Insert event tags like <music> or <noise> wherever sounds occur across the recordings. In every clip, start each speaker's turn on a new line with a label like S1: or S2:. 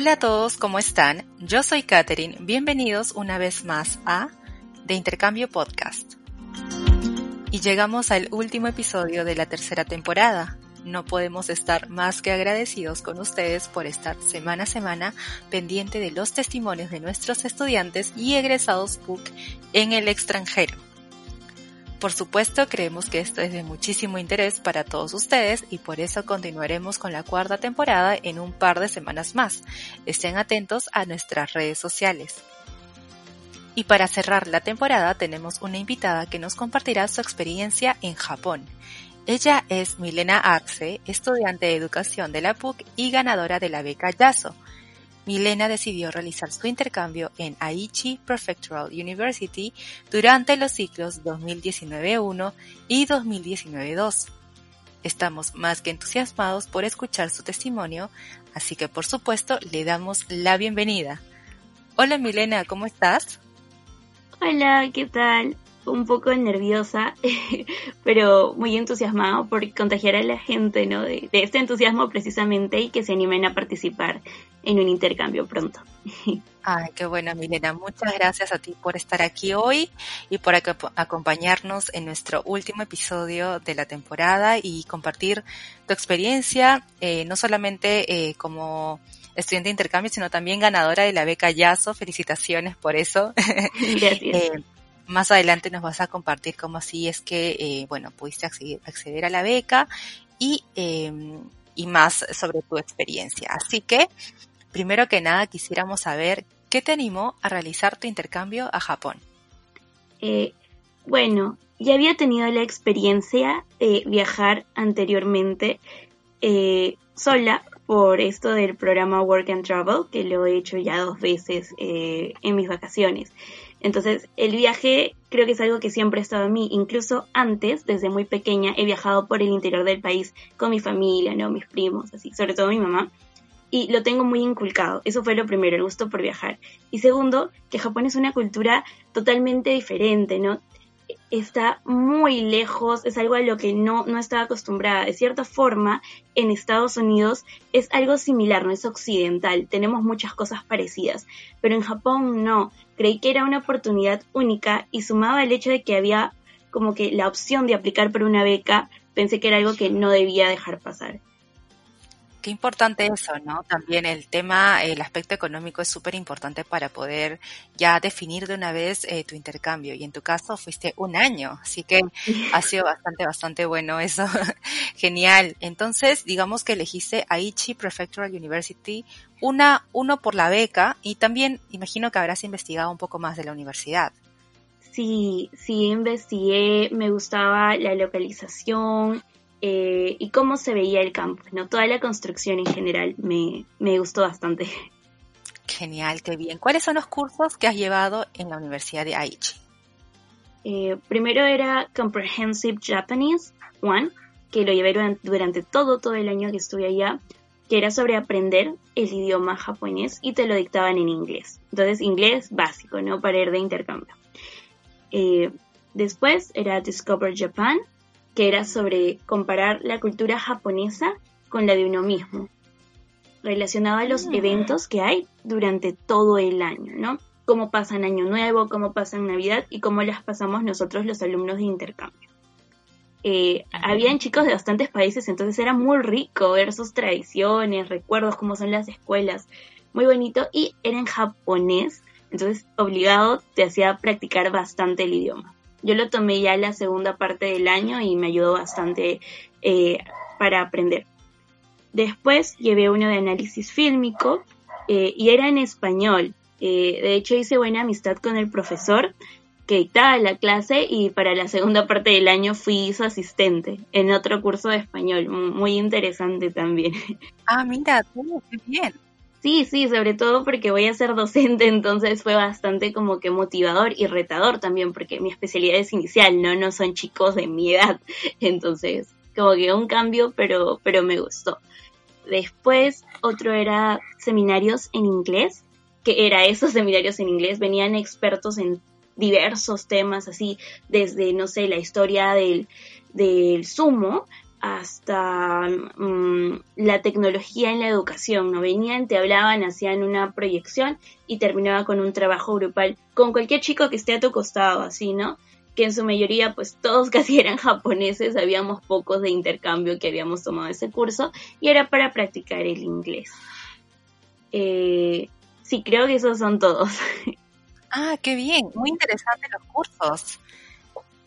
S1: Hola a todos, ¿cómo están? Yo soy Katherine. Bienvenidos una vez más a De Intercambio Podcast. Y llegamos al último episodio de la tercera temporada. No podemos estar más que agradecidos con ustedes por estar semana a semana pendiente de los testimonios de nuestros estudiantes y egresados PUC en el extranjero. Por supuesto, creemos que esto es de muchísimo interés para todos ustedes y por eso continuaremos con la cuarta temporada en un par de semanas más. Estén atentos a nuestras redes sociales. Y para cerrar la temporada tenemos una invitada que nos compartirá su experiencia en Japón. Ella es Milena Axe, estudiante de educación de la PUC y ganadora de la beca YASO Milena decidió realizar su intercambio en Aichi Prefectural University durante los ciclos 2019-1 y 2019-2. Estamos más que entusiasmados por escuchar su testimonio, así que por supuesto le damos la bienvenida. Hola Milena, ¿cómo estás?
S2: Hola, ¿qué tal? Un poco nerviosa, <laughs> pero muy entusiasmada por contagiar a la gente, ¿no? De, de, este entusiasmo precisamente y que se animen a participar en un intercambio pronto. <laughs>
S1: Ay, qué bueno, Milena. Muchas gracias a ti por estar aquí hoy y por acompañarnos en nuestro último episodio de la temporada y compartir tu experiencia, eh, no solamente eh, como estudiante de intercambio, sino también ganadora de la beca YASO. Felicitaciones por eso. <laughs>
S2: Gracias.
S1: eh, más adelante nos vas a compartir cómo así es que, eh, bueno, pudiste acceder, a la beca y, eh, y más sobre tu experiencia. Así que, primero que nada, quisiéramos saber qué te animó a realizar tu intercambio a Japón.
S2: Eh, bueno, ya había tenido la experiencia de viajar anteriormente eh, sola por esto del programa Work and Travel, que lo he hecho ya dos veces eh, en mis vacaciones. Entonces, el viaje creo que es algo que siempre ha estado en mí. Incluso antes, desde muy pequeña, he viajado por el interior del país con mi familia, ¿no? Mis primos, así, sobre todo mi mamá. Y lo tengo muy inculcado. Eso fue lo primero, el gusto por viajar. Y segundo, que Japón es una cultura totalmente diferente, ¿no? Está muy lejos, es algo a lo que no, no estaba acostumbrada. De cierta forma, en Estados Unidos es algo similar, no es occidental. Tenemos muchas cosas parecidas. Pero en Japón no creí que era una oportunidad única y sumaba el hecho de que había como que la opción de aplicar por una beca, pensé que era algo que no debía dejar pasar.
S1: Qué importante eso, ¿no? También el tema, el aspecto económico es súper importante para poder ya definir de una vez eh, tu intercambio. Y en tu caso fuiste un año, así que ha sido bastante, bastante bueno eso. <laughs> Genial. Entonces, digamos que elegiste Aichi Prefectural University, una, uno por la beca y también imagino que habrás investigado un poco más de la universidad.
S2: Sí, sí, investigué, me gustaba la localización, eh, y cómo se veía el campus, ¿no? Toda la construcción en general me, me gustó bastante.
S1: Genial, qué bien. ¿Cuáles son los cursos que has llevado en la Universidad de Aichi?
S2: Eh, primero era Comprehensive Japanese One, que lo llevé durante, todo, todo el año que estuve allá, que era sobre aprender el idioma japonés y te lo dictaban en inglés. Entonces, inglés básico, ¿no? Para ir de intercambio. Eh, después era Discover Japan, que era sobre comparar la cultura japonesa con la de uno mismo, relacionado a los eventos que hay durante todo el año, ¿no? Cómo pasan Año Nuevo, cómo pasan Navidad y cómo las pasamos nosotros los alumnos de intercambio. Eh, habían chicos de bastantes países, entonces era muy rico ver sus tradiciones, recuerdos, cómo son las escuelas, muy bonito, y era en japonés, entonces obligado te hacía practicar bastante el idioma. Yo lo tomé ya la segunda parte del año y me ayudó bastante eh, para aprender. Después llevé uno de análisis fílmico eh, y era en español. Eh, de hecho hice buena amistad con el profesor que dictaba la clase y para la segunda parte del año fui su asistente en otro curso de español, muy interesante también.
S1: Ah, mira, tú, qué bien.
S2: Sí, sí, sobre todo porque voy a ser docente, <laughs> entonces fue bastante como que motivador y retador también, porque mi especialidad es inicial, ¿no? No son chicos de mi edad, <laughs> entonces como que un cambio, pero, pero me gustó. Después otro era seminarios en inglés, que era esos <laughs> seminarios en inglés, venían expertos en diversos temas, así desde, no sé, la historia del, del sumo hasta mm, la tecnología en la educación, ¿no? Venían, te hablaban, hacían una proyección y terminaba con un trabajo grupal con cualquier chico que esté a tu costado, así, ¿no? Que en su mayoría, pues todos <laughs> casi eran japoneses, habíamos pocos de intercambio que habíamos tomado ese curso y era para practicar el inglés. Eh, sí, creo que esos son todos. <laughs>
S1: Ah, qué bien, muy interesante los cursos.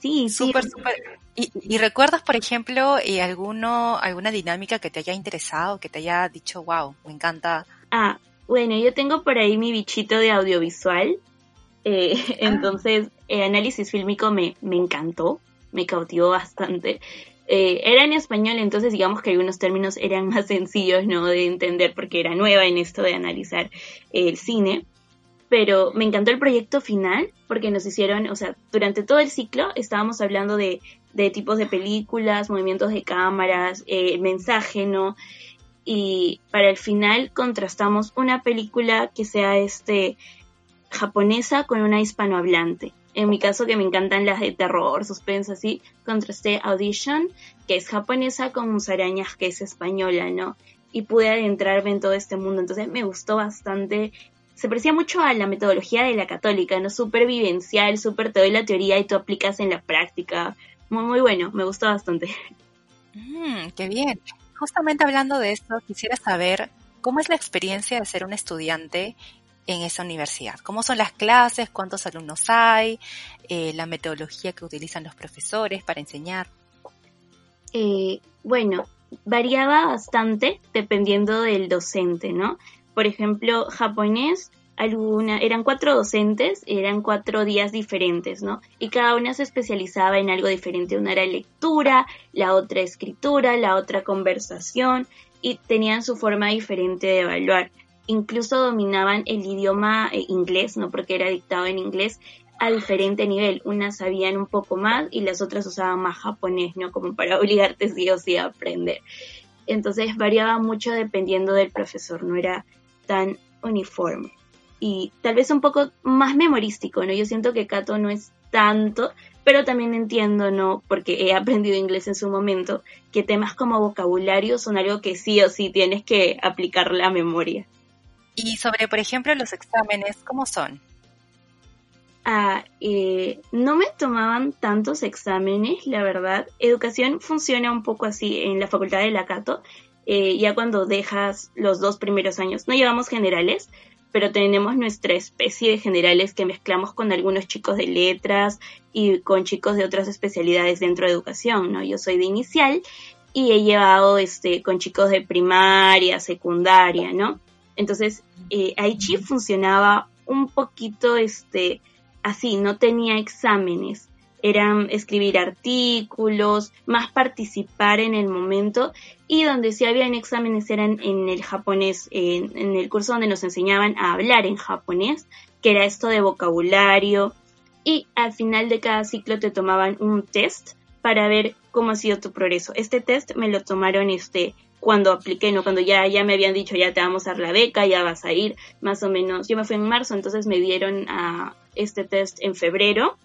S2: Sí,
S1: súper, súper. ¿Y, recuerdas, por ejemplo, eh, alguno, alguna dinámica que te haya interesado, que te haya dicho, wow, me encanta?
S2: Ah, bueno, yo tengo por ahí mi bichito de audiovisual. Eh, <laughs> ah. Entonces, el análisis fílmico me, me encantó, me cautivó bastante. Eh, era en español, entonces digamos que algunos términos eran <laughs> más sencillos ¿no? de entender porque era nueva en esto de analizar el cine pero me encantó el proyecto final porque nos hicieron, o sea, durante todo el ciclo estábamos hablando de, tipos de películas, movimientos de cámaras, eh, mensaje, ¿no? Y para el final contrastamos una película que sea este japonesa con una hispanohablante. En mi caso, que me encantan las de terror, suspense, así, contrasté Audition, que es japonesa, con Musarañas, que es española, ¿no? Y pude adentrarme en todo este mundo. Entonces me gustó bastante se parecía mucho a la metodología de la católica, ¿no? Súper vivencial, súper te doy la teoría y tú aplicas en la práctica. Muy, muy bueno, me gustó bastante.
S1: Mm, qué bien. Justamente hablando de esto, quisiera saber cómo es la experiencia de ser un estudiante en esa universidad. ¿Cómo son las clases? ¿Cuántos alumnos hay? Eh, ¿La metodología que utilizan los profesores para enseñar?
S2: Eh, bueno, variaba bastante dependiendo del docente, ¿no? Por ejemplo, japonés, alguna, eran cuatro docentes, eran cuatro días diferentes, ¿no? Y cada una se especializaba en algo diferente. Una era lectura, la otra escritura, la otra conversación, y tenían su forma diferente de evaluar. Incluso dominaban el idioma eh, inglés, ¿no? Porque era dictado en inglés a diferente nivel. Unas sabían un poco más y las otras usaban más japonés, ¿no? Como para <laughs> obligarte sí o sí a aprender. Entonces variaba mucho dependiendo del profesor, no era tan uniforme y tal vez un poco más memorístico, ¿no? Yo siento que Kato no es tanto, pero también entiendo, ¿no? Porque he aprendido inglés en su momento, que temas como vocabulario son algo que sí o sí tienes que aplicar la memoria.
S1: Y sobre, por ejemplo, los exámenes, ¿cómo son?
S2: Ah, eh, no me tomaban tantos exámenes, la verdad. Educación funciona un poco así en la facultad de la Cato. Eh, ya cuando dejas los dos primeros años. No llevamos generales, pero tenemos nuestra especie de generales que mezclamos con algunos chicos de letras y con chicos de otras especialidades dentro de educación, ¿no? Yo soy de inicial y he llevado este con chicos de primaria, secundaria, ¿no? Entonces, eh, Aichi funcionaba un poquito este así, no tenía exámenes eran escribir artículos, más participar en el momento y donde sí habían exámenes eran en el japonés, en, el curso donde nos enseñaban a hablar en japonés, que era esto de vocabulario y al final de cada ciclo te tomaban un test para ver cómo ha sido tu progreso. Este test me lo tomaron este cuando apliqué, no cuando ya ya me habían dicho ya te vamos a dar la beca, ya vas a ir, más o menos. Yo me fui en marzo, entonces me dieron a este test en febrero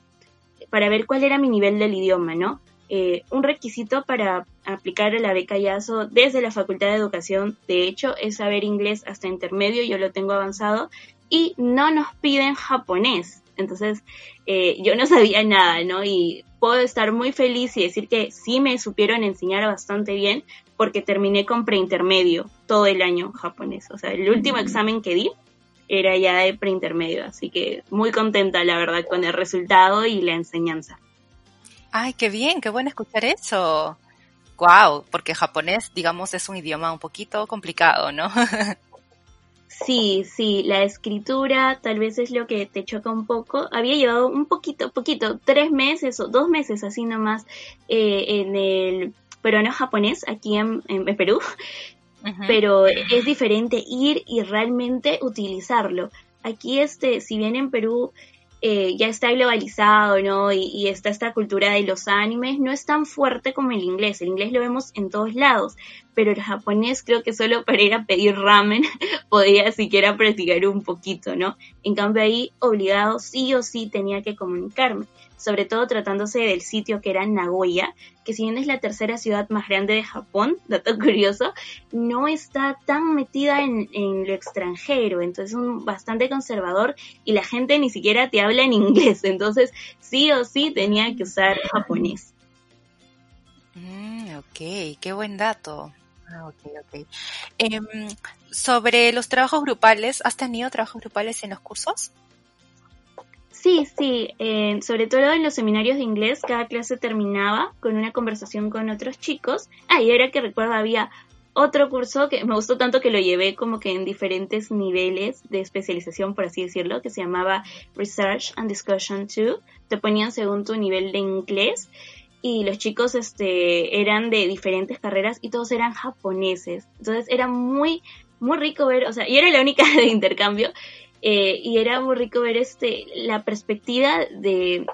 S2: para ver cuál era mi nivel del idioma, ¿no? Eh, un requisito para aplicar la beca YASO desde la Facultad de Educación, de hecho, es saber inglés hasta intermedio, yo lo tengo avanzado, y no nos piden japonés. Entonces, eh, yo no sabía nada, ¿no? Y puedo estar muy feliz y decir que sí me supieron enseñar bastante bien porque terminé con preintermedio todo el año japonés. O sea, el último examen que di era ya de preintermedio, así que muy contenta la verdad con el resultado y la enseñanza.
S1: Ay, qué bien, qué bueno escuchar eso. Wow, porque japonés, digamos, es un idioma un poquito complicado, ¿no? <laughs>
S2: Sí, sí, la escritura tal vez es lo que te choca un poco. Había llevado un poquito, poquito, tres meses o dos meses así nomás eh, en el peruano japonés aquí en, Perú, pero es diferente ir y realmente utilizarlo. Aquí, este, si bien en Perú eh, ya está globalizado, ¿no? Y, está esta cultura de los animes, no es tan fuerte como el inglés. El inglés lo vemos en todos lados, pero el japonés creo que solo para ir a pedir ramen <laughs> podía siquiera practicar un poquito, ¿no? En cambio ahí, obligado, sí o sí tenía que comunicarme sobre todo tratándose del sitio que era Nagoya, que si bien es la tercera ciudad más grande de Japón, <laughs> dato curioso, no está tan metida en, lo extranjero, entonces es un bastante conservador y la gente ni siquiera te habla en inglés, entonces sí o sí tenía que usar japonés.
S1: Mm, ok, qué buen dato. Ah, ok, ok. Em, sobre los trabajos grupales, ¿has tenido trabajos grupales en los cursos?
S2: Sí, sí, eh, sobre todo en los seminarios de inglés, cada clase terminaba con una conversación con otros chicos. Ah, y ahora que recuerdo había otro curso que me gustó tanto que lo llevé como que en diferentes niveles de especialización, por así decirlo, que se llamaba Research and Discussion 2. Te ponían según tu nivel de inglés y los chicos este, eran de diferentes carreras y todos eran japoneses. Entonces era muy, muy rico ver, o sea, y era la única <laughs> de intercambio eh, y era muy rico ver este, la perspectiva de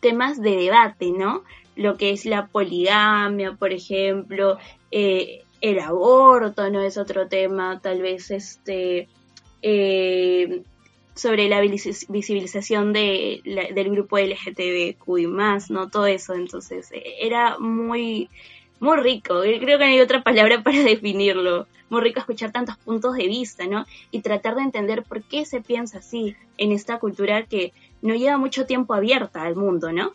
S2: temas de debate, ¿no? Lo que es la poligamia, por ejemplo, eh, el aborto, ¿no? Es otro tema, tal vez este, eh, sobre la visibilización de, del grupo LGTBQ y más, ¿no? Todo eso, entonces era muy, muy rico. Creo que no hay otra palabra <laughs> para definirlo muy rico escuchar tantos puntos de vista, ¿no? Y tratar de entender por qué se piensa así en esta cultura que no lleva mucho tiempo abierta al mundo, ¿no?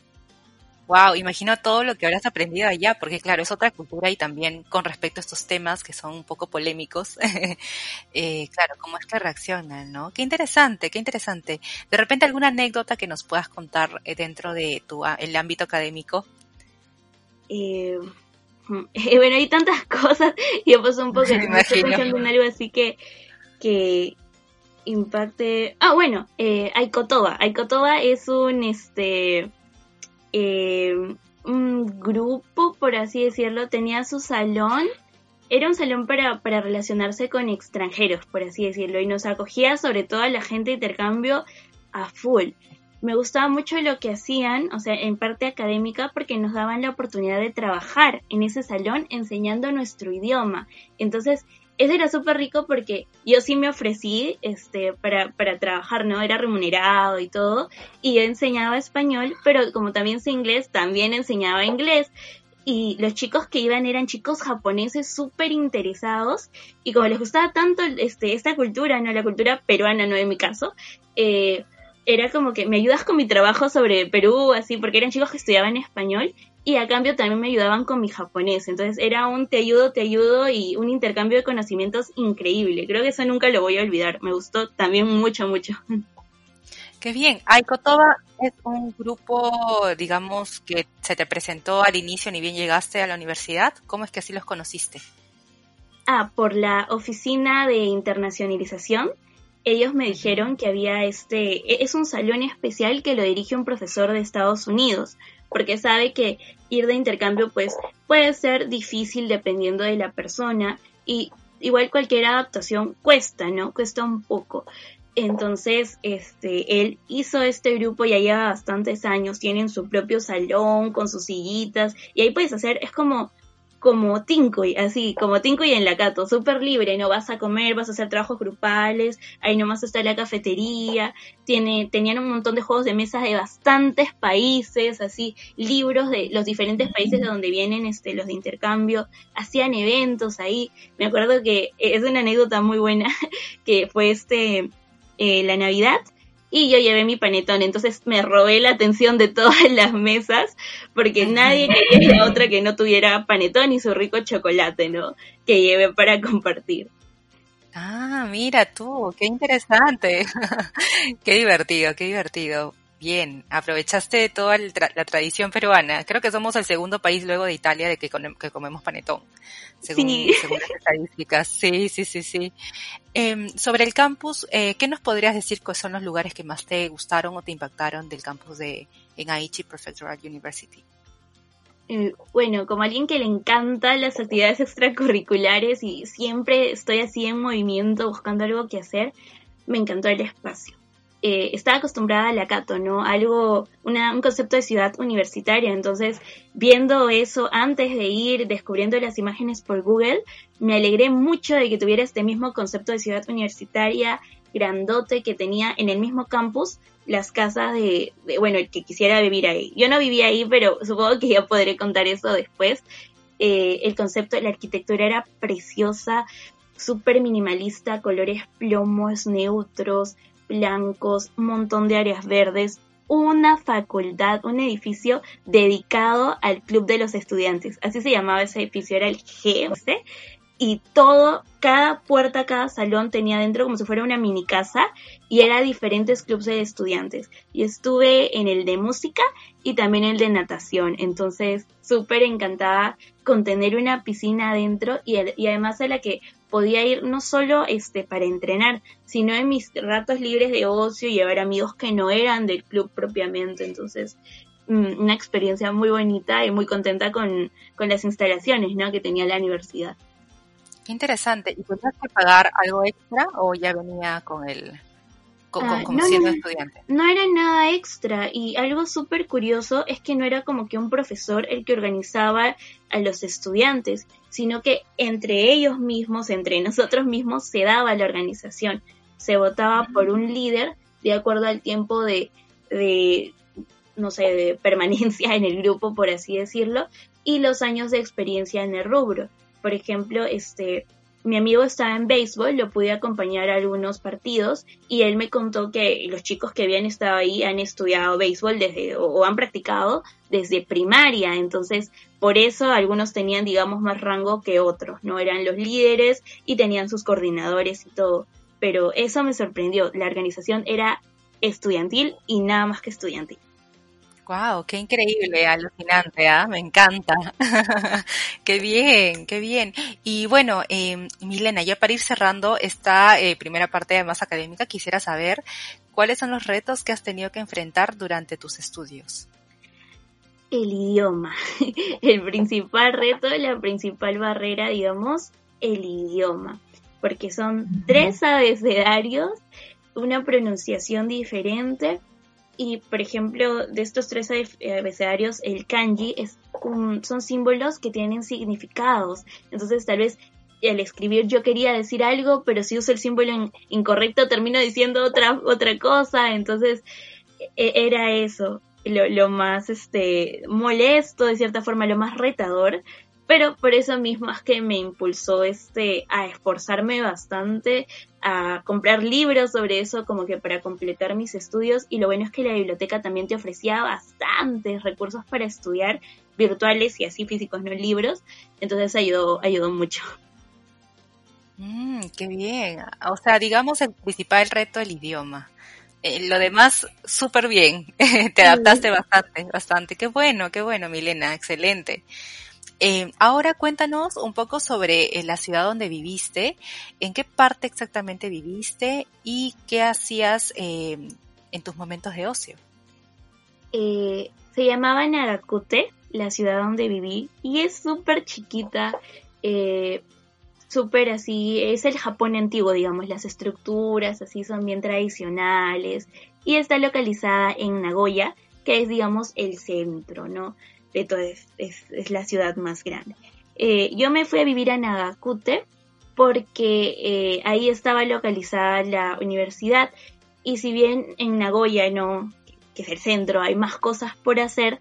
S1: Wow, imagino todo lo que habrás aprendido allá, porque claro, es otra cultura y también con respecto a estos temas que son un poco polémicos, <laughs> eh, claro, cómo es que reaccionan, ¿no? Qué interesante, qué interesante. De repente alguna anécdota que nos puedas contar eh, dentro de tu el ámbito académico.
S2: Eh, <laughs> bueno, hay tantas <laughs> cosas y pasó un poco, pensando en algo así que, que impacte. Ah, bueno, eh, Aikotoba. Aikotoba es un, este, eh, un grupo, por así decirlo, tenía su salón. Era un salón para, para relacionarse con extranjeros, por así decirlo, y nos acogía sobre todo a la gente de intercambio a full me gustaba mucho lo que hacían, o sea, en parte académica, porque nos daban la oportunidad de trabajar en ese salón enseñando nuestro idioma. Entonces, eso era súper rico porque yo sí me ofrecí este, para, para trabajar, ¿no? Era remunerado y todo, y enseñaba español, pero como también sé inglés, también enseñaba inglés. Y los chicos que iban eran chicos japoneses súper interesados y como les gustaba tanto este, esta cultura, no la cultura peruana, no en mi caso, eh, era como que me ayudas con mi trabajo sobre Perú, así, porque eran chicos que estudiaban español y a cambio también me ayudaban con mi japonés. Entonces era un te ayudo, te ayudo y un intercambio de conocimientos increíble. Creo que eso nunca lo voy a olvidar. Me gustó también mucho, mucho.
S1: Qué bien. Aikotoba es un grupo, digamos, que se te presentó al inicio ni bien llegaste a la universidad. ¿Cómo es que así los conociste?
S2: Ah, por la oficina de internacionalización ellos me dijeron que había este, e-, es un salón especial que lo dirige un profesor de Estados Unidos, porque sabe que ir de intercambio pues puede ser difícil dependiendo de la persona y igual cualquier adaptación cuesta, ¿no? Cuesta un poco. Entonces, este, él hizo este grupo ya lleva bastantes años, tienen su propio salón con sus sillitas y ahí puedes hacer, es como como Tinkoy, así, como Tinkoy en la Cato, súper libre, no vas a comer, vas a hacer trabajos grupales, ahí nomás está la cafetería, tiene, tenían un montón de juegos de mesas de bastantes países, así, libros de los diferentes países de donde vienen este, los de intercambio, hacían eventos ahí, me acuerdo que es una anécdota muy buena, <laughs> que fue este, eh, la Navidad, y yo llevé mi panetón, entonces me robé la atención de todas <laughs> las mesas porque nadie quería otra que no tuviera panetón y su rico chocolate, ¿no? Que llevé para compartir.
S1: Ah, mira tú, qué interesante, <laughs> qué divertido, qué divertido. Bien, aprovechaste toda la tradición peruana. Creo que somos el segundo país luego de Italia de que, comemos panetón, según, las estadísticas. Sí, sí, sí, sí. Em, sobre el campus, eh, ¿qué nos podrías decir cuáles son los lugares que más te gustaron o te impactaron del campus de en Aichi Prefectural University?
S2: Eh, bueno, como alguien que le encanta las actividades extracurriculares y siempre estoy así en movimiento buscando algo que hacer, me encantó el espacio. Eh, estaba acostumbrada a la Cato, ¿no? Algo, un concepto de ciudad universitaria. Entonces, viendo eso antes de ir, descubriendo las imágenes por Google, me alegré mucho de que tuviera este mismo concepto de ciudad universitaria grandote que tenía en el mismo campus las casas de, bueno, el que quisiera vivir ahí. Yo no vivía ahí, pero supongo que ya podré contar eso después. Eh, el concepto de la arquitectura era preciosa, súper minimalista, colores plomos, neutros, blancos, un montón de áreas verdes, una facultad, un edificio dedicado al Club de los Estudiantes. Así se llamaba ese edificio, era el GOC. Y todo, cada puerta, cada salón tenía dentro como si fuera una mini casa y era diferentes clubes de estudiantes. Y estuve en el de música y también el de natación. Entonces, súper encantada con tener una piscina adentro y, y además a la que podía ir no solo este, para entrenar, sino en mis ratos libres de ocio y llevar amigos que no eran del club propiamente. Entonces, mm, una experiencia muy bonita y muy contenta con, las instalaciones ¿no? que tenía la universidad.
S1: Qué interesante. ¿Y tenías que pagar algo extra o ya venía con el, Ah, como, siendo estudiante.
S2: No era nada extra y algo súper curioso es que no era como que un profesor el que organizaba a los estudiantes, sino que entre ellos mismos, entre nosotros mismos, se daba la organización. Se votaba por un líder de acuerdo al tiempo de, de no sé, de permanencia en el grupo, por así decirlo, y los años de experiencia en el rubro. Por ejemplo, este, mi amigo estaba en béisbol, lo pude acompañar a algunos partidos y él me contó que los chicos que habían estado ahí han estudiado béisbol desde o, han practicado desde primaria, entonces por eso algunos tenían digamos más rango que otros, no eran los líderes y tenían sus coordinadores y todo, pero eso me sorprendió, la organización era estudiantil y nada más que estudiantil.
S1: Wow, qué increíble, alucinante, ¿ah? Me encanta. <laughs> qué bien, qué bien. Y bueno, eh, Milena, ya para ir cerrando esta eh, primera parte más académica, quisiera saber cuáles son los retos que has tenido que enfrentar durante tus estudios.
S2: El idioma. <laughs> El principal reto, la principal barrera, digamos, el idioma. Porque son tres abecedarios, una pronunciación diferente y, por ejemplo, de estos tres abecedarios, el kanji es son símbolos que tienen significados. Entonces, tal vez al escribir yo quería decir algo, pero si uso el símbolo incorrecto termino diciendo otra, otra cosa. Entonces, e, era eso. Lo, lo, más este molesto de cierta forma lo más retador pero por eso mismo es que me impulsó este a esforzarme bastante a comprar libros sobre eso como que para completar mis estudios. Y lo bueno es que la biblioteca también te ofrecía bastantes recursos para estudiar virtuales y así físicos no libros. Entonces ayudó ayudó mucho.
S1: Mm, qué bien. O sea digamos el principal reto el idioma. Eh, lo demás súper bien. <laughs> Te adaptaste bastante bastante. Qué bueno qué bueno Milena excelente eh, ahora cuéntanos un poco sobre eh, la ciudad donde viviste, en qué parte exactamente viviste y qué hacías eh, en tus momentos de ocio.
S2: se llamaba Nagakute, la ciudad donde viví, y es súper chiquita, súper así, es el Japón antiguo, digamos, las estructuras así son bien tradicionales, y está localizada en Nagoya, que es, digamos, el centro, ¿no? De es, la ciudad más grande. Eh, yo me fui a vivir a Nagakute porque eh, ahí estaba localizada la universidad y si bien en Nagoya no, que es el centro, hay más cosas por hacer,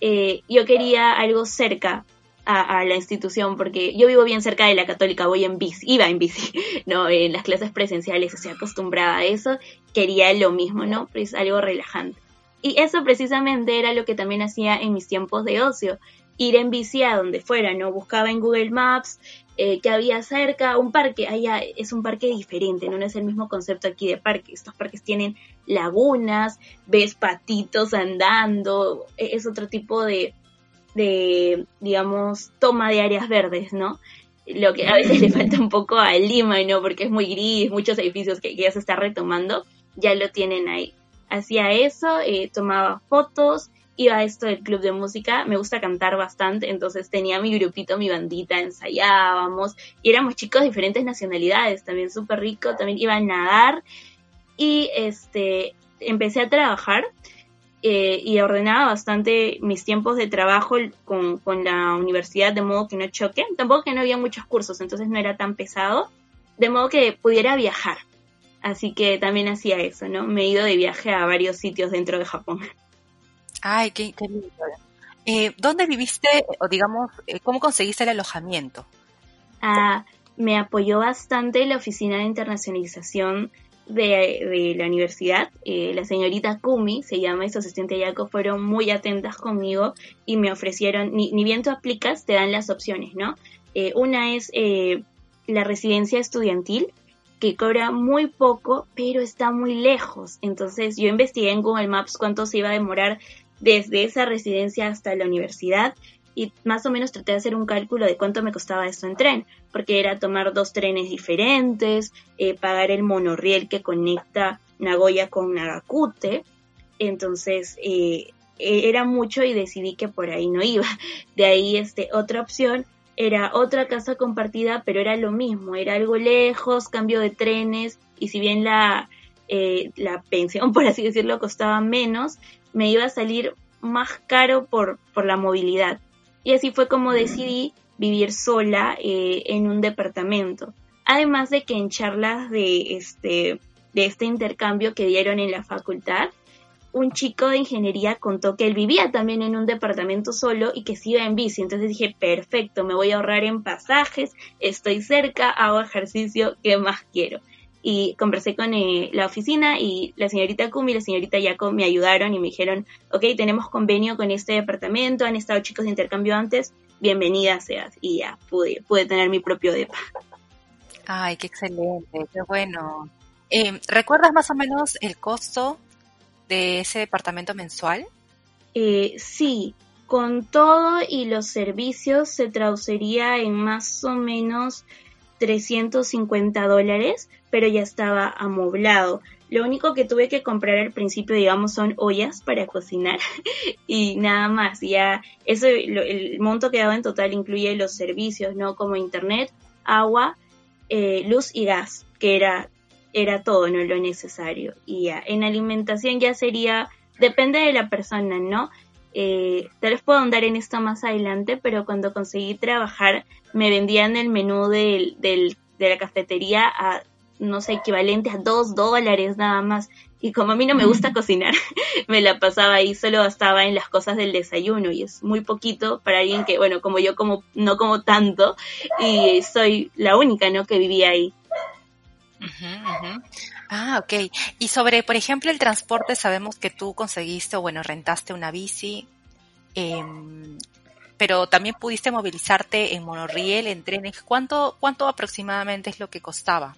S2: eh, yo quería algo cerca a, la institución porque yo vivo bien cerca de la católica, voy en bici, iba en bici, <laughs> no, en las clases presenciales, estoy acostumbrada a eso, quería lo mismo, ¿no? Pues algo relajante. Y eso precisamente era lo que también hacía en mis tiempos de ocio, ir en bici a donde fuera, ¿no? Buscaba en Google Maps eh, que había cerca, un parque, allá es un parque diferente, no es el mismo concepto aquí de parque. Estos parques tienen lagunas, ves patitos andando, e, es otro tipo de, digamos, toma de áreas verdes, ¿no? Lo que a veces le falta un poco a Lima, ¿no? Porque es muy gris, muchos edificios que, ya se está retomando, ya lo tienen ahí. Hacía eso, eh, tomaba fotos, iba a esto del club de música, me gusta cantar bastante, entonces tenía mi grupito, mi bandita, ensayábamos y éramos chicos de diferentes nacionalidades, también súper rico, también iba a nadar y este empecé a trabajar eh, y ordenaba bastante mis tiempos de trabajo con, con la universidad de modo que no choque, tampoco que no había muchos cursos, entonces no era tan pesado, de modo que pudiera viajar. Así que también hacía eso, ¿no? Me he ido de viaje a varios sitios dentro de Japón.
S1: Ay, qué, lindo. Eh, ¿Dónde viviste, o digamos, eh, cómo conseguiste el alojamiento?
S2: Ah, me apoyó bastante la oficina de internacionalización de, la universidad. Eh, la señorita Kumi, se llama y su asistente Yaco, fueron muy atentas conmigo y me ofrecieron, ni, ni bien tú aplicas, te dan las opciones, ¿no? una es la residencia estudiantil, que cobra muy poco, pero está muy lejos. Entonces yo investigué en Google Maps cuánto se iba a demorar desde esa residencia hasta la universidad y más o menos traté de hacer un cálculo de cuánto me costaba esto en tren, porque era tomar dos trenes diferentes, eh, pagar el monorriel que conecta Nagoya con Nagakute, entonces eh, e-, era mucho y decidí que por ahí no iba. <laughs> De ahí este, otra opción era otra casa compartida, pero era lo mismo, era algo lejos, cambio de trenes, y si bien la, eh, la pensión, <laughs> por así decirlo, costaba menos, me iba a salir más caro por, por la movilidad. Y así fue como decidí vivir sola eh, en un departamento. Además de que en charlas de este, de este intercambio que dieron en la facultad, un chico de ingeniería contó que él vivía también en un departamento solo y que se iba en bici. Entonces dije, perfecto, me voy a ahorrar en pasajes, estoy cerca, hago ejercicio, ¿qué más quiero? y conversé con eh, la oficina y la señorita Kumi y la señorita Yaco me ayudaron y me dijeron, ok, tenemos convenio con este departamento, han estado chicos de intercambio antes, bienvenida seas. Y ya, pude, pude tener mi propio depa.
S1: Ay, qué excelente, qué bueno. Eh, ¿Recuerdas más o menos el costo de ese departamento mensual?
S2: Eh, sí, con todo y los servicios se traduciría en más o menos 350 dólares, pero ya estaba amoblado. Lo único que tuve que comprar al principio, digamos, son ollas para cocinar <laughs> y nada más. Ya eso, el monto que daba en total incluye los servicios, ¿no? Como internet, agua, eh, luz y gas, que era, era todo, ¿no? Lo necesario. Y ya, en alimentación ya sería, depende de la persona, ¿no? Eh, tal vez puedo andar en esto más adelante, pero cuando conseguí trabajar me vendían el menú del, del, de la cafetería a, no sé, equivalente a dos dólares nada más. Y como a mí no me gusta cocinar, <laughs> me la pasaba ahí, solo estaba en las cosas del desayuno y es muy poquito para alguien que, bueno, como yo como no como tanto y soy la única, ¿no? Que vivía ahí.
S1: Ah, ok. Y sobre, por ejemplo, el transporte, sabemos que tú conseguiste o bueno, rentaste una bici, em, pero también pudiste movilizarte en monorriel, en trenes. ¿Cuánto, cuánto aproximadamente es lo que costaba?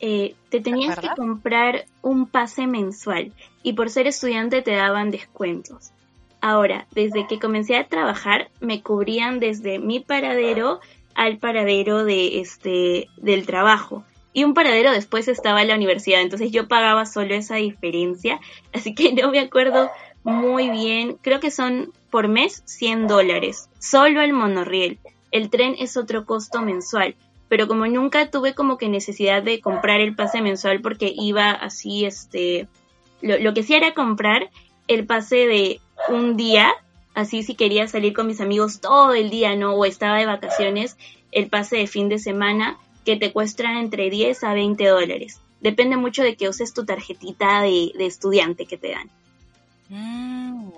S2: Eh, te tenías que comprar un pase mensual y por ser estudiante te daban descuentos. Ahora, desde que comencé a trabajar, me cubrían desde mi paradero al paradero de este del trabajo y un paradero después estaba la universidad, entonces yo pagaba solo esa diferencia, <laughs> así que no me acuerdo muy bien, creo que son por mes 100 dólares, solo el monorriel, el tren es otro costo mensual, pero como nunca tuve como que necesidad de comprar el pase mensual porque iba así, este, lo, lo que sí era comprar el pase de un día, así si quería salir con mis amigos todo el día, ¿no? O estaba de vacaciones, el pase de fin de semana, que te cuesta entre 10 a 20 dólares. Depende mucho de que uses tu tarjetita de, estudiante que te dan.
S1: Mm,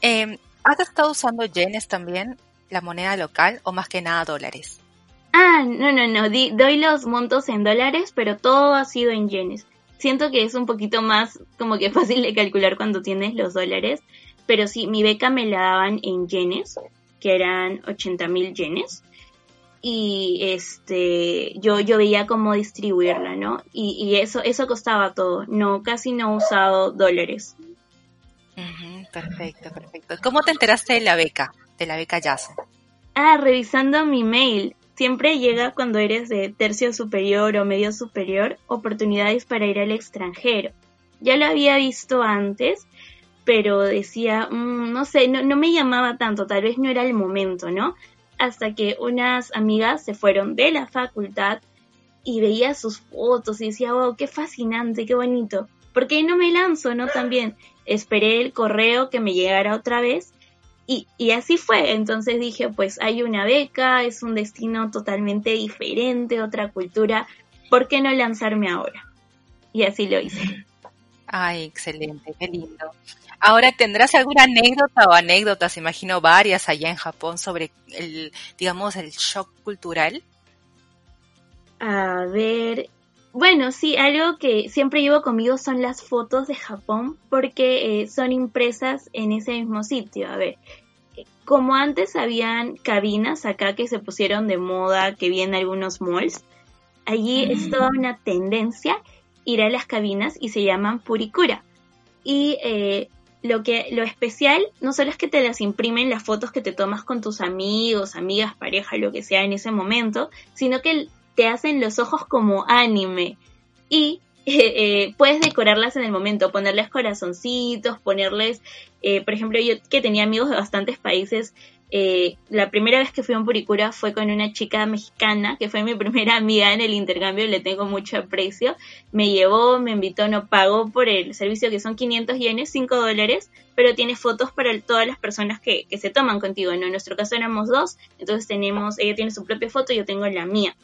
S1: em, ¿Has estado usando yenes también, la moneda local, o más que nada dólares?
S2: Ah, no, no, no, doy los montos en dólares, pero todo ha sido en yenes. Siento que es un poquito más como que <laughs> fácil de calcular cuando tienes los dólares, pero sí, mi beca me la daban en yenes, que eran 80 mil yenes, y este yo yo veía cómo distribuirla no y, eso eso costaba todo. No casi no he usado dólares.
S1: Perfecto perfecto. Cómo te enteraste de la beca de la beca Yaso
S2: ah revisando mi mail. Siempre llega cuando eres de tercio superior o medio superior oportunidades para ir al extranjero. Ya lo había visto antes pero decía mm, no sé no, no me llamaba tanto tal vez no era el momento no hasta que unas amigas se fueron de la facultad y veía sus fotos y decía, wow, qué fascinante, qué bonito. ¿Por qué no me lanzo, no? También esperé el correo que me llegara otra vez y, y así fue. Entonces dije, pues hay una beca, es un destino totalmente diferente, otra cultura, ¿por qué no lanzarme ahora? Y así lo hice.
S1: Ay, excelente, qué lindo. Ahora, ¿tendrás alguna anécdota o anécdotas, imagino varias allá en Japón, sobre el, digamos, el shock cultural?
S2: A ver, bueno, sí, algo que siempre llevo conmigo son las fotos de Japón porque eh, son impresas en ese mismo sitio. A ver, como antes habían cabinas acá que se pusieron de moda, que vi en algunos malls, allí es toda una tendencia ir a las cabinas y se llaman purikura. Y eh, lo que lo especial no solo es que te las imprimen las fotos que te tomas con tus amigos, amigas, pareja, lo que sea en ese momento, sino que te hacen los ojos como anime y <laughs> eh, puedes decorarlas en el momento, ponerles corazoncitos, ponerles, eh, por ejemplo, yo que tenía amigos de bastantes países, eh, la primera vez que fui a un Puricura fue con una chica mexicana, que fue mi primera amiga en el intercambio, le tengo mucho aprecio. Me llevó, me invitó, no pagó por el servicio que son 500 yenes, 5 dólares, pero tiene fotos para todas las personas que, que se toman contigo. En nuestro caso éramos dos, entonces tenemos, ella tiene su propia foto, yo tengo la mía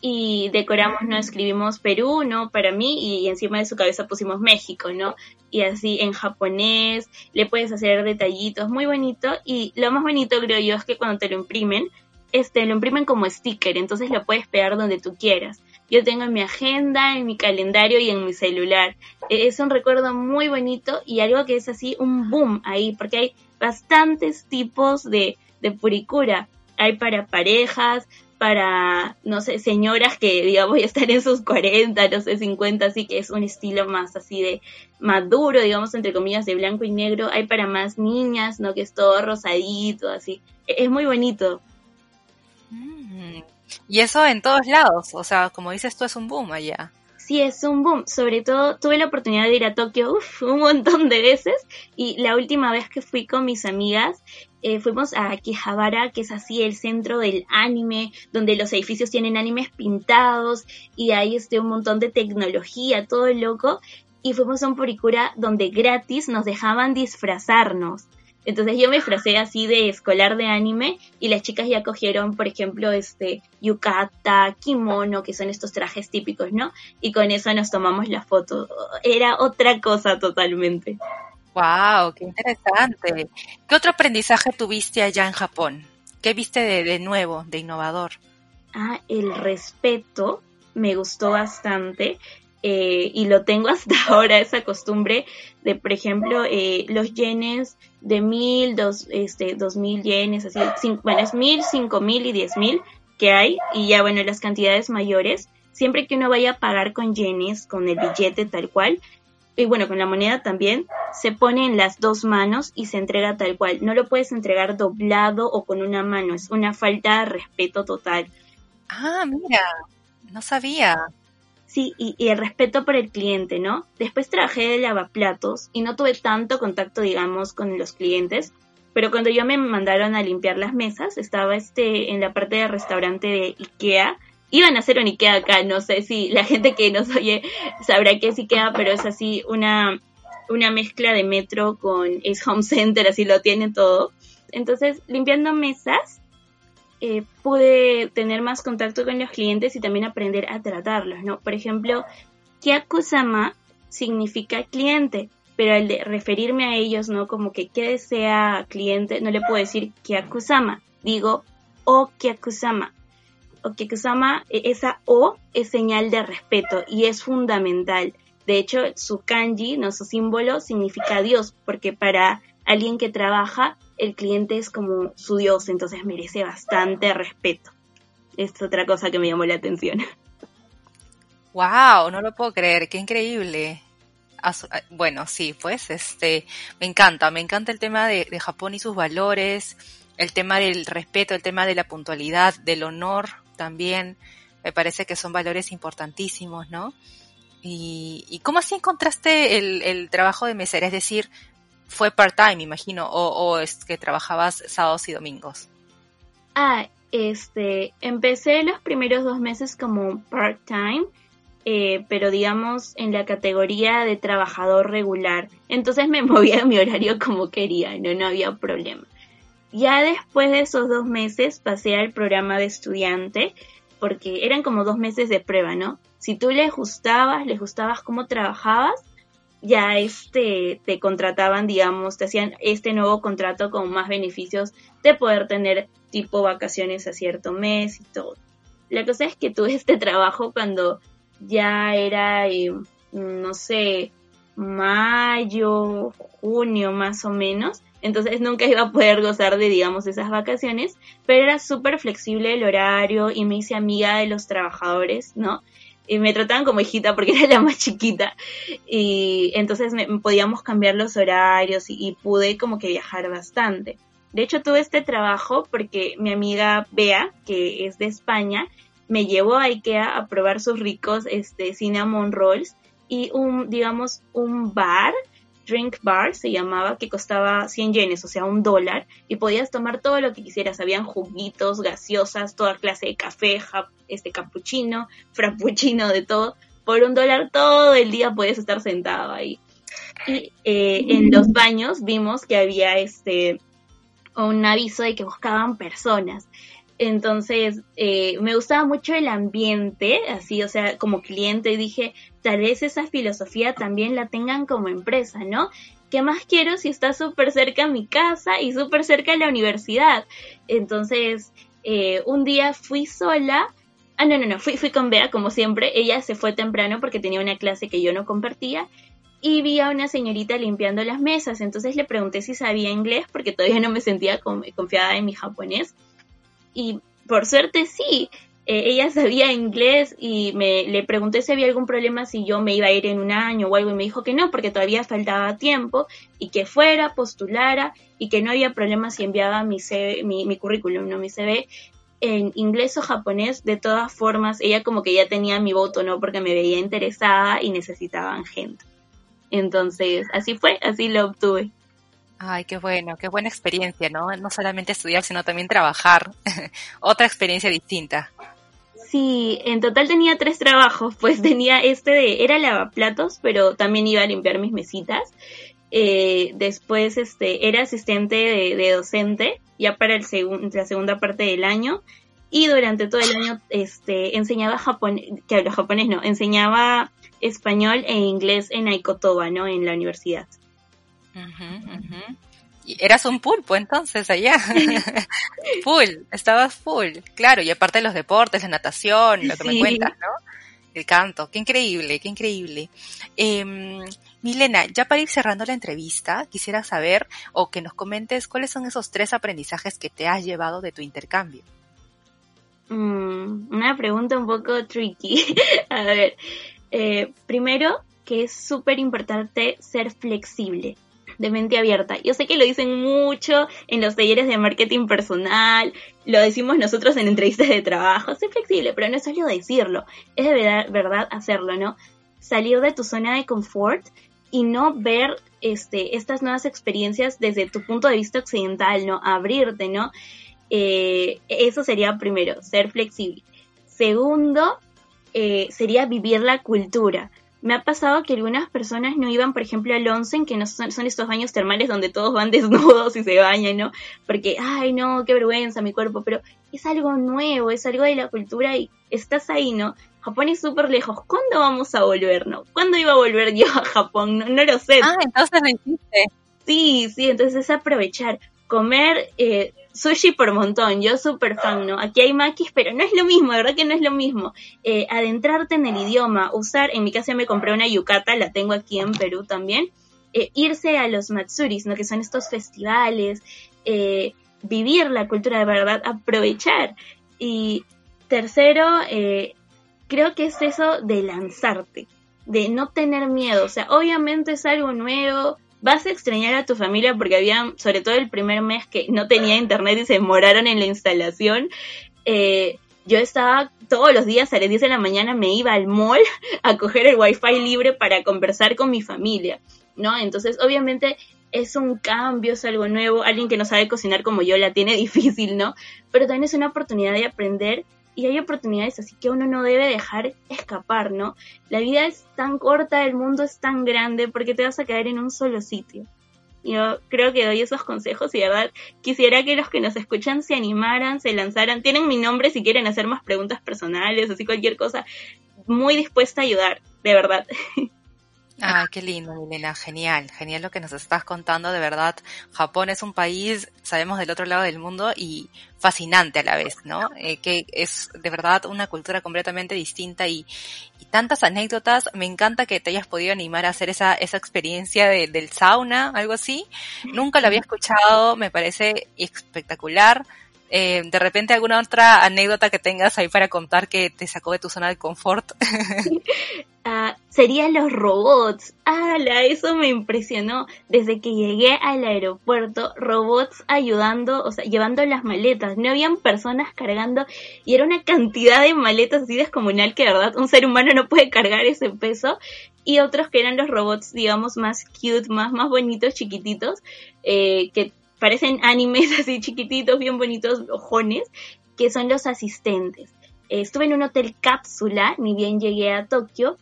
S2: y decoramos, ¿no? Escribimos Perú, ¿no? Para mí y encima de su cabeza pusimos México, ¿no? Y así en japonés, le puedes hacer detallitos, muy bonito y lo más bonito creo yo es que cuando te lo imprimen, este, lo imprimen como sticker, entonces lo puedes pegar donde tú quieras. Yo tengo en mi agenda, en mi calendario y en mi celular. E, es un recuerdo muy bonito y algo que es así un boom ahí, porque hay bastantes tipos de, de puricura. Hay para parejas, para, no sé, señoras que, digamos, ya están en sus 40, no sé, 50, así que es un estilo más así de maduro, digamos, entre comillas, de blanco y negro. Hay para más niñas, ¿no? Que es todo rosadito, así. E-, es muy bonito.
S1: Mm. Y eso en todos lados, o sea, como dices tú, es un boom allá.
S2: Sí, es un boom. Sobre todo, tuve la oportunidad de ir a Tokio uf, un montón de veces y la última vez que fui con mis amigas, eh, fuimos a Akihabara, que es así el centro del anime, donde los edificios tienen animes pintados y hay este, un montón de tecnología, todo loco. Y fuimos a un Purikura donde gratis nos dejaban disfrazarnos. Entonces yo me disfracé así de escolar de anime y las chicas ya cogieron, por ejemplo, este yukata, kimono, que son estos trajes típicos, ¿no? Y con eso nos tomamos la foto. Era otra cosa totalmente.
S1: ¡Wow! ¡Qué interesante! ¿Qué otro aprendizaje tuviste allá en Japón? ¿Qué viste de, nuevo, de innovador?
S2: Ah, el respeto me gustó bastante. Eh, y lo tengo <laughs> hasta ahora, esa costumbre de, por ejemplo, eh, los yenes de mil, dos, este, dos mil yenes, así, bueno, es mil, cinco mil y diez mil que hay, y ya, bueno, las cantidades mayores, siempre que uno vaya a pagar con yenes, con el billete tal cual, y bueno, con la moneda también, se pone en las dos manos y se entrega tal cual. No lo puedes entregar doblado o con una mano, es una falta de respeto total.
S1: Ah, mira, no sabía.
S2: Sí, y, el respeto por el cliente, ¿no? Después trabajé de lavaplatos y no tuve tanto contacto, digamos, con los clientes, pero cuando yo me mandaron a limpiar las mesas, estaba este en la parte del restaurante de Ikea iban a hacer un Ikea acá, no sé si la gente que nos oye sabrá qué es Ikea, pero es así una, una mezcla de metro con es home center, así lo tiene todo. Entonces, limpiando mesas, eh, pude tener más contacto con los clientes y también aprender a tratarlos, ¿no? Por ejemplo, Kyakusama significa cliente, pero al de referirme a ellos, ¿no? Como que que desea cliente, no le puedo decir Kyakusama, digo O Kyakusama Okikusama, e, esa O es señal de respeto y es fundamental. De hecho, su kanji, no su símbolo, significa Dios, porque para alguien que trabaja, el cliente es como su Dios, entonces merece bastante respeto. es otra cosa que me llamó la atención. <laughs>
S1: Wow, no lo puedo creer, qué increíble. Bueno, sí, pues este, me encanta, me encanta el tema de, de Japón y sus valores, el tema del respeto, el tema de la puntualidad, del honor también, me parece que son valores importantísimos, ¿no? ¿Y, cómo así encontraste el, trabajo de mesera? Es decir, fue part-time, imagino, o, es que trabajabas sábados y domingos.
S2: Ah, este, empecé los primeros dos meses como part-time, eh, pero digamos en la categoría de trabajador regular. Entonces me <laughs> movía mi horario como quería, no, no había problema. Ya después de esos dos meses pasé al programa de estudiante, porque eran como dos meses de prueba, ¿no? Si tú les gustabas, les gustabas cómo trabajabas, ya este te contrataban, digamos, te hacían este nuevo contrato con más beneficios de poder tener tipo vacaciones a cierto mes y todo. La cosa es que tuve este trabajo cuando ya era, eh, no sé, mayo, junio más o menos. Entonces nunca iba a poder gozar de, digamos, esas vacaciones, pero era súper flexible el horario y me hice amiga de los trabajadores, ¿no? Y me trataban como hijita porque <laughs> era la más chiquita y entonces me, podíamos cambiar los horarios y, pude como que viajar bastante. De hecho tuve este trabajo porque mi amiga Bea, que es de España, me llevó a Ikea a probar sus ricos este, cinnamon rolls y un, digamos, un bar drink bar se llamaba, que costaba 100 yenes, o sea, un dólar, y podías tomar todo lo que quisieras. Habían juguitos, gaseosas, toda clase de café, este cappuccino, <laughs> frappuccino, de todo. Por un dólar todo el día podías estar sentado ahí. Y eh, en los baños vimos que había este un aviso de que buscaban personas. Entonces, eh, me gustaba mucho el ambiente, así, o sea, como cliente, y dije, tal vez esa filosofía también la tengan como empresa, ¿no? ¿Qué más quiero si está súper cerca a mi casa y súper cerca a la universidad? Entonces, eh, un día fui sola. Ah, no, no, no, fui, fui con Bea, como siempre. Ella se fue temprano porque tenía una clase que yo no compartía y vi a una señorita limpiando las mesas. Entonces le pregunté si sabía inglés porque todavía no me sentía confiada en mi japonés y por suerte sí, eh, ella sabía inglés y me le pregunté si había algún problema si yo me iba a ir en un año o algo y me dijo que no porque todavía faltaba tiempo y que fuera, postulara y que no había problema si enviaba mi, mi, mi currículum, no mi CV en inglés o japonés, de todas formas, ella como que ya tenía mi voto, ¿no? Porque me veía interesada y necesitaban gente. Entonces, así fue, así lo obtuve.
S1: Ay, qué bueno, qué buena experiencia, ¿no? No solamente estudiar, sino también trabajar. <laughs> Otra experiencia distinta.
S2: Sí, en total tenía tres trabajos, pues tenía este de, era lavaplatos, pero también iba a limpiar mis mesitas. Eh, después este, era asistente de, docente, ya para el la segunda parte del año. Y durante todo el año este, enseñaba japonés, que hablo japonés no, enseñaba español e inglés en Aikotoba, ¿no? En la universidad.
S1: Y eras un pulpo entonces allá. <laughs> full, estabas full. Claro, y aparte de los deportes, la natación, lo que me cuentas, ¿no? El canto, qué increíble, qué increíble. Em, Milena, ya para ir cerrando la entrevista, quisiera saber o que nos comentes cuáles son esos tres aprendizajes que te has llevado de tu intercambio.
S2: Mm, una pregunta un poco tricky. <laughs> A ver, eh, primero que es súper importante ser flexible de mente abierta. Yo sé que lo dicen mucho en los talleres de marketing personal, lo decimos nosotros en entrevistas de trabajo, sé flexible, pero no es solo decirlo, es de verdad, verdad hacerlo, ¿no? Salir de tu zona de confort y no ver este, estas nuevas experiencias desde tu punto de vista occidental, ¿no? Abrirte, ¿no? Eh, eso sería primero, ser flexible. Segundo, eh, sería vivir la cultura me ha pasado que algunas personas no iban, por ejemplo, al onsen, que no son, estos baños termales donde todos van <laughs> desnudos y se bañan, ¿no? Porque, ay, no, qué vergüenza mi cuerpo, pero es algo nuevo, es algo de la cultura y estás ahí, ¿no? Japón es súper lejos. ¿Cuándo vamos a volver, no? ¿Cuándo iba a volver yo a Japón? No, lo sé.
S1: Ah, entonces hiciste.
S2: Sí, sí, entonces es aprovechar. Comer eh, sushi por montón, yo súper fan, ¿no? Aquí hay maquis, pero no es lo mismo, de verdad que no es lo mismo. Eh, adentrarte en el idioma, usar, en mi caso me compré una yukata, la tengo aquí en Perú también, eh, irse a los matsuris, ¿no? Que son estos festivales, eh, vivir la cultura de verdad, aprovechar. Y tercero, creo que es eso de lanzarte, de no tener miedo. O sea, obviamente es algo nuevo, vas a extrañar a tu familia porque había, sobre todo el primer mes que no tenía internet y se demoraron en la instalación. Eh, yo estaba todos los días a las 10 de la mañana me iba al mall <laughs> a coger el wifi libre para conversar con mi familia, ¿no? Entonces, obviamente es un cambio, es algo nuevo, alguien que no sabe cocinar como yo la tiene <laughs> difícil, ¿no? Pero también es una oportunidad de aprender y hay oportunidades así que uno no debe dejar escapar, ¿no? La vida es tan corta, el mundo es tan grande, porque te vas a caer en un solo sitio. Yo creo que doy esos consejos y de verdad quisiera que los que nos escuchan se animaran, se lanzaran. Tienen mi nombre si quieren hacer más preguntas personales, así cualquier cosa. Muy dispuesta a ayudar, de verdad. <laughs>
S1: Ah, qué lindo, Milena, genial, genial lo que nos estás contando, de verdad. Japón es un país, sabemos, del otro lado del mundo y fascinante a la vez, ¿no? Eh, que es de verdad una cultura completamente distinta y, y, tantas anécdotas. Me encanta que te hayas podido animar a hacer esa, esa experiencia de, del sauna, algo así. Nunca lo había escuchado, me parece espectacular. Eh, de repente alguna otra anécdota que tengas ahí para contar que te sacó de tu zona de confort. <laughs>
S2: uh, serían los robots. ¡Hala! Eso me impresionó. Desde que llegué al aeropuerto, robots ayudando, o sea, llevando las maletas. No habían personas cargando y era una cantidad de maletas así descomunal que, de verdad, un ser humano no puede cargar ese peso. Y otros que eran los robots, digamos, más cute, más, más bonitos, chiquititos, eh, que parecen animes <laughs> así chiquititos, bien bonitos, ojones, que son los asistentes. Estuve en un hotel cápsula, ni bien llegué a Tokio.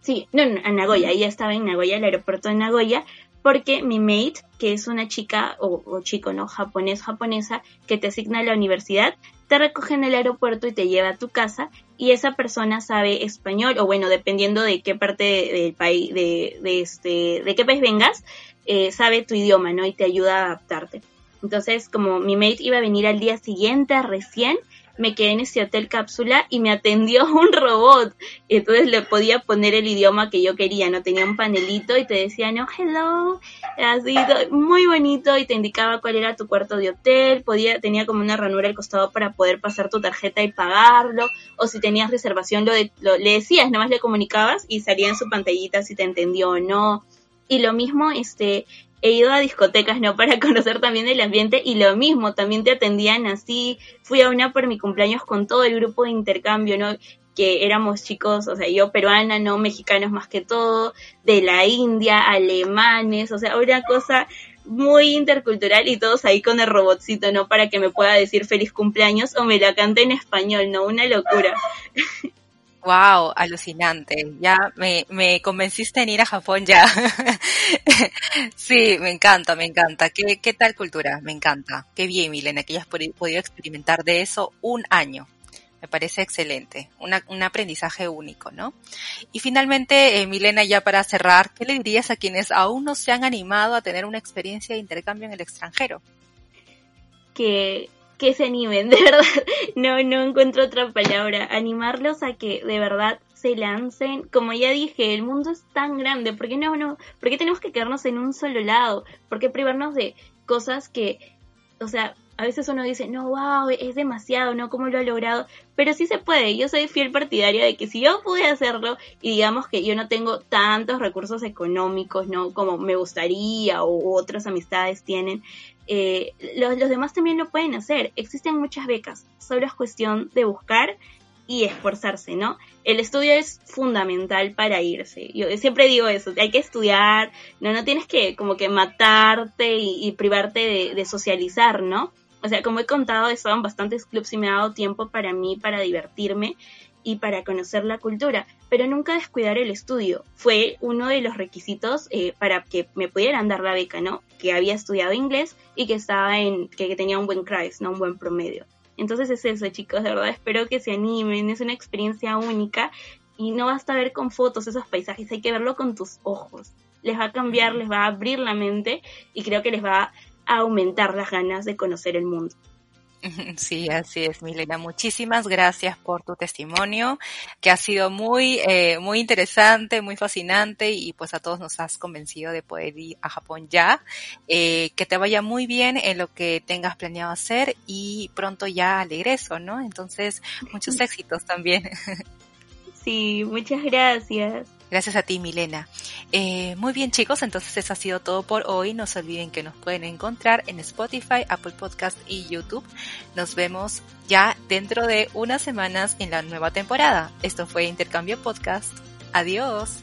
S2: Sí, no, no, a Nagoya, ya estaba en Nagoya, el aeropuerto de Nagoya, porque mi mate, que es una chica o, o, chico, ¿no? Japonés, japonesa, que te asigna a la universidad, te recoge en el aeropuerto y te lleva a tu casa y esa persona sabe español, o bueno, dependiendo de qué parte del país, de, de, este, de qué país vengas, eh, sabe tu idioma, ¿no? Y te ayuda a adaptarte. Entonces, como mi mate iba a venir al día siguiente recién, me quedé en ese hotel cápsula y me atendió <laughs> un robot. Entonces le podía poner el idioma que yo quería, ¿no? Tenía un panelito y te decía, no, hello, así, muy bonito y te indicaba cuál era tu cuarto de hotel, podía, tenía como una ranura al costado para poder pasar tu tarjeta y pagarlo, o si tenías reservación lo, de, lo le decías, nomás le comunicabas y salía en su pantallita si te entendió o no. Y lo mismo, este, he ido a discotecas, ¿no? <laughs> Para conocer también el ambiente y lo mismo, también te atendían así. Fui a una por mi cumpleaños con todo el grupo de intercambio, ¿no? Que éramos chicos, o sea, yo peruana, no mexicanos más que todo, de la India, alemanes, o sea, una cosa muy intercultural y todos ahí con el robotcito, ¿no? Para que me pueda decir feliz cumpleaños o me la cante en español, ¿no? Una locura. <laughs>
S1: Wow, alucinante. Ya me, me convenciste en ir a Japón ya. <laughs> sí, me encanta, me encanta. ¿Qué, ¿Qué tal cultura? Me encanta. Qué bien, Milena, que hayas podido experimentar de eso un año. Me parece excelente. Un aprendizaje único, ¿no? Y finalmente, eh, Milena, ya para cerrar, ¿qué le dirías a quienes aún no se han animado a tener una experiencia de intercambio en el extranjero?
S2: Que que se animen, <laughs> de verdad, no, no encuentro otra palabra, animarlos a que de verdad se lancen, como ya dije, el mundo es tan grande, ¿por qué no, no, por qué tenemos que quedarnos en un solo lado? ¿Por qué privarnos de cosas que, o sea, a veces uno dice, no, wow, es demasiado, ¿no? ¿Cómo lo ha logrado? Pero sí se puede. Yo soy fiel partidaria de que si yo pude hacerlo y digamos que yo no tengo tantos recursos económicos, ¿no? Como me gustaría o otras amistades tienen, eh, los, los demás también lo pueden hacer. Existen muchas becas. Solo es cuestión de buscar y esforzarse, ¿no? El estudio es fundamental para irse. Yo siempre digo eso, hay que estudiar, no, no tienes que como que matarte y, privarte de, de, socializar, ¿no? O sea, como he contado, he estado en bastantes clubs y me ha dado tiempo para mí, para divertirme y para conocer la cultura, pero nunca descuidar el estudio. Fue uno de los requisitos eh, para que me pudieran dar la beca, ¿no? Que había estudiado inglés y que estaba en, que, que tenía un buen CRIS, ¿no? Un buen promedio. Entonces es eso, chicos, de verdad espero que se animen, es una experiencia única y no basta ver con fotos esos paisajes, hay que verlo con tus ojos. Les va a cambiar, les va a abrir la mente y creo que les va a aumentar las ganas de conocer el mundo. <laughs>
S1: Sí, así es, Milena. Muchísimas gracias por tu testimonio, que ha sido muy, eh, muy interesante, muy fascinante y pues a todos nos has convencido de poder ir a Japón ya. Eh, que te vaya muy bien en lo que tengas planeado hacer y pronto ya al egreso, ¿no? Entonces, muchos <laughs> éxitos también. <laughs>
S2: Sí, muchas gracias.
S1: Gracias a ti, Milena. Eh, muy bien, chicos, entonces eso ha sido todo por hoy. No se olviden que nos pueden encontrar en Spotify, Apple Podcast y YouTube. Nos vemos ya dentro de unas semanas en la nueva temporada. Esto fue Intercambio Podcast. Adiós.